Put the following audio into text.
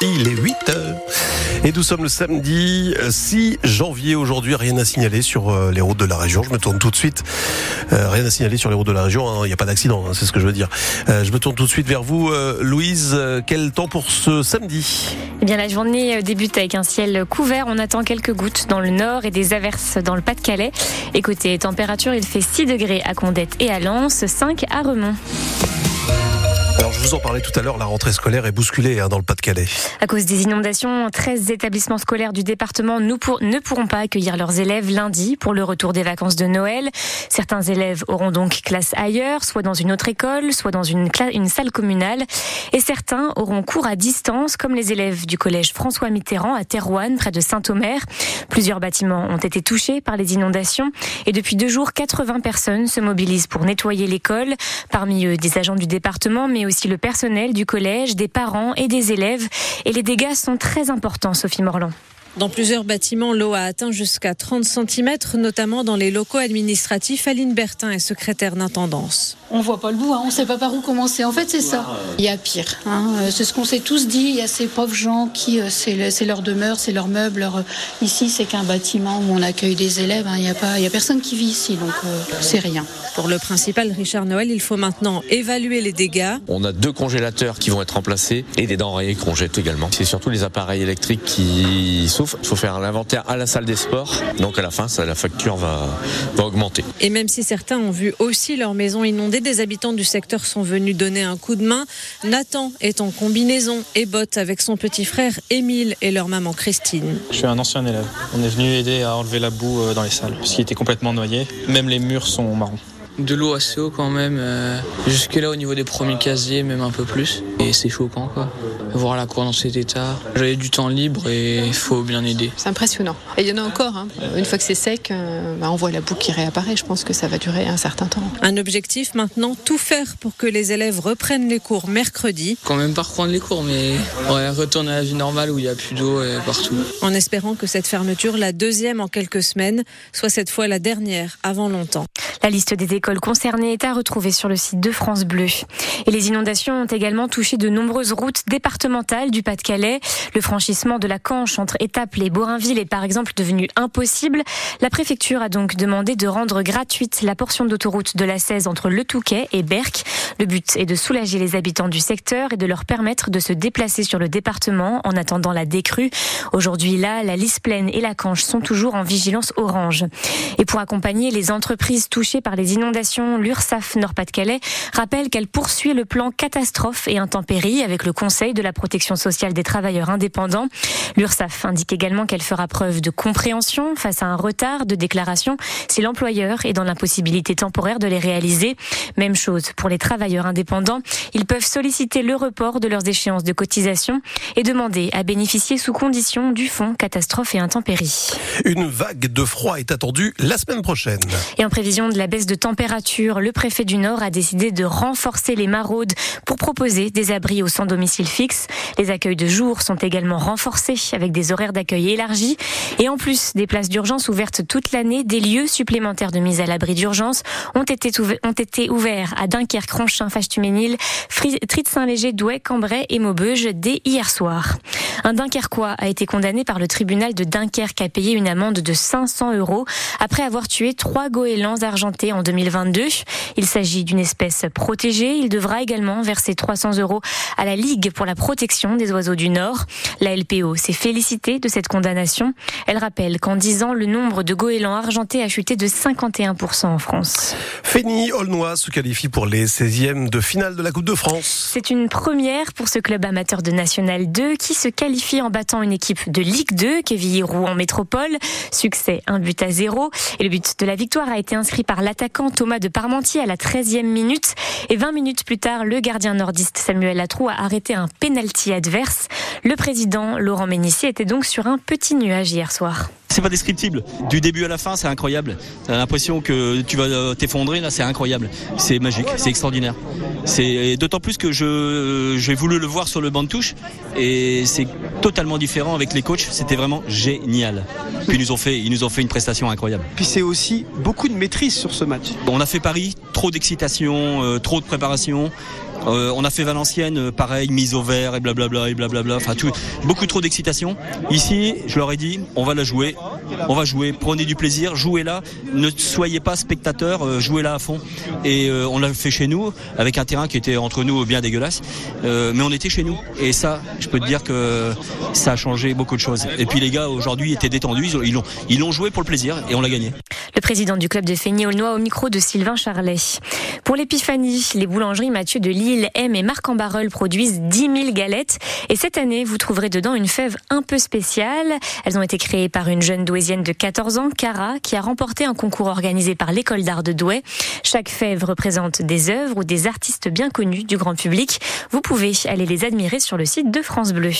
Il est 8 heures. Et nous sommes le samedi 6 janvier aujourd'hui. Rien à signaler sur euh, les routes de la région. Je me tourne tout de suite. Euh, rien à signaler sur les routes de la région. hein. Il n'y a pas d'accident, hein, c'est ce que je veux dire. Euh, je me tourne tout de suite vers vous, euh, Louise. Euh, Quel temps pour ce samedi? Eh bien, la journée débute avec un ciel couvert. On attend quelques gouttes dans le nord et des averses dans le Pas-de-Calais. Côté température, il fait 6 degrés à Condette et à Lens, 5 à Remont. Alors, je vous en parlais tout à l'heure. La rentrée scolaire est bousculée hein, dans le Pas-de-Calais. À cause des inondations, 13 établissements scolaires du département nous pour- ne pourront pas accueillir leurs élèves lundi pour le retour des vacances de Noël. Certains élèves auront donc classe ailleurs, soit dans une autre école, soit dans une, une salle communale. Et certains auront cours à distance, comme les élèves du collège François Mitterrand à Terouanne, près de Saint-Omer. Plusieurs bâtiments ont été touchés par les inondations. Et depuis deux jours, 80 personnes se mobilisent pour nettoyer l'école. Parmi eux, des agents du département, mais aussi le personnel du collège, des parents et des élèves. Et les dégâts sont très importants, Sophie Morland. Dans plusieurs bâtiments, l'eau a atteint jusqu'à 30 cm, notamment dans les locaux administratifs. Aline Bertin est secrétaire d'intendance. On voit pas le bout, hein. on sait pas par où commencer. En fait, c'est ça. Il y a pire. hein. Euh, C'est ce qu'on s'est tous dit. Il y a ces pauvres gens qui, euh, c'est le- c'est leur demeure, c'est leur meuble. leur- Ici, c'est qu'un bâtiment où on accueille des élèves. hein. Il n'y a pas, il y a personne qui vit ici, donc euh, c'est rien. Pour le principal, Richard Noël, il faut maintenant évaluer les dégâts. On a deux congélateurs qui vont être remplacés et des denrées qu'on jette également. C'est surtout les appareils électriques qui Il faut faire l'inventaire à la salle des sports. Donc à la fin, ça, la facture va, va augmenter. Et même si certains ont vu aussi leur maison inondée, des habitants du secteur sont venus donner un coup de main. Nathan est en combinaison et botte avec son petit frère Émile et leur maman Christine. Je suis un ancien élève. On est venu aider à enlever la boue euh, dans les salles, parce qu'il était complètement noyé. Même les murs sont marrons. De l'eau assez haut quand même, euh, jusque là au niveau des premiers casiers, même un peu plus. Et c'est choquant quoi. Voir la cour dans cet état. J'avais du temps libre et il faut bien aider. C'est impressionnant. Et il y en a encore. hein. Une fois que c'est sec, euh, bah, on voit la boue qui réapparaît. Je pense que ça va durer un certain temps. Un objectif maintenant, tout faire pour que les élèves reprennent les cours mercredi, Quand même pas reprendre les cours, mais ouais, retourner à la vie normale où il n'y a plus d'eau et partout. en espérant que cette fermeture, la deuxième en quelques semaines, soit cette fois la dernière avant longtemps. La liste des écoles concernées est à retrouver sur le site de France Bleu. Et les inondations ont également touché de nombreuses routes départementales du Pas-de-Calais. Le franchissement de la Canche entre Étaples et Borinville est par exemple devenu impossible. La préfecture a donc demandé de rendre gratuite la portion d'autoroute de la 16 entre Le Touquet et Berck. Le but est de soulager les habitants du secteur et de leur permettre de se déplacer sur le département en attendant la décrue. Aujourd'hui, là, la lisse pleine et la Canche sont toujours en vigilance orange. Et pour accompagner les entreprises touchées par les inondations, l'URSSAF Nord-Pas-de-Calais rappelle qu'elle poursuit le plan catastrophe et intempéries avec le Conseil de la protection sociale des travailleurs indépendants. L'URSSAF indique également qu'elle fera preuve de compréhension face à un retard de déclaration si l'employeur est dans l'impossibilité temporaire de les réaliser. Même chose pour les travailleurs indépendants. Ils peuvent solliciter le report de leurs échéances de cotisation et demander à bénéficier sous condition du fonds catastrophe et intempéries. Une vague de froid est attendue la semaine prochaine. Et en prévision de la baisse de température, le préfet du Nord a décidé de renforcer les maraudes pour proposer des abris au sans domicile fixe. Les accueils de jour sont également renforcés avec des horaires d'accueil élargis. Et en plus des places d'urgence ouvertes toute l'année, des lieux supplémentaires de mise à l'abri d'urgence ont été, ont été ouverts à Dunkerque, Ronchin, Fâche-Tuménil, Fri- Trid-Saint-Léger, Douai, Cambrai et Maubeuge dès hier soir. Un Dunkerquois a été condamné par le tribunal de Dunkerque à payer une amende de 500 euros après avoir tué trois goélands argentés en 2022. Il s'agit d'une espèce protégée. Il devra également verser 300 euros à la Ligue pour la protection des oiseaux du Nord. La LPO s'est félicitée de cette condamnation. Elle rappelle qu'en 10 ans, le nombre de goélands argentés a chuté de 51% en France. Fény Aulnois se qualifie pour les 16e de finale de la Coupe de France. C'est une première pour ce club amateur de National 2 qui se qualifie en battant une équipe de Ligue 2, Quevilly-Rouen Métropole. Succès, un but à zéro. Et le but de la victoire a été inscrit par l'attaquant Thomas de Parmentier à la 13e minute. Et 20 minutes plus tard, le gardien nordiste Samuel Latroux a arrêté un pénal penalty adverse. Le président Laurent Ménissier était donc sur un petit nuage hier soir. C'est pas descriptible. Du début à la fin, c'est incroyable. T'as l'impression que tu vas t'effondrer, là, c'est incroyable. C'est magique, c'est extraordinaire. C'est d'autant plus que je j'ai voulu le voir sur le banc de touche et c'est totalement différent avec les coachs. C'était vraiment génial. Puis ils nous ont fait, ils nous ont fait une prestation incroyable. Puis c'est aussi beaucoup de maîtrise sur ce match. On a fait Paris, trop d'excitation, euh, trop de préparation. Euh, on a fait Valenciennes, euh, pareil, mise au vert et blablabla et blablabla. Enfin, tout, beaucoup trop d'excitation. Ici, je leur ai dit, on va la jouer, on va jouer. Prenez du plaisir, jouez là. Ne soyez pas spectateurs, euh, jouez là à fond. Et on l'a fait chez nous avec un terrain qui était entre nous bien dégueulasse, mais on était chez nous. Et ça, je peux te dire que ça a changé beaucoup de choses. Et puis les gars aujourd'hui étaient détendus, ils l'ont joué pour le plaisir et on l'a gagné. Le président du club de Feigny-Aulnois au micro de Sylvain Charlet. Pour l'épiphanie, les boulangeries Mathieu de Lille, M et Marc en produisent 10 000 galettes. Et cette année, vous trouverez dedans une fève un peu spéciale. Elles ont été créées par une jeune douaisienne de 14 ans, Cara, qui a remporté un concours organisé par l'école d'art de Douai. Chaque fève représente des œuvres ou des artistes bien connus du grand public. Vous pouvez aller les admirer sur le site de France Bleu.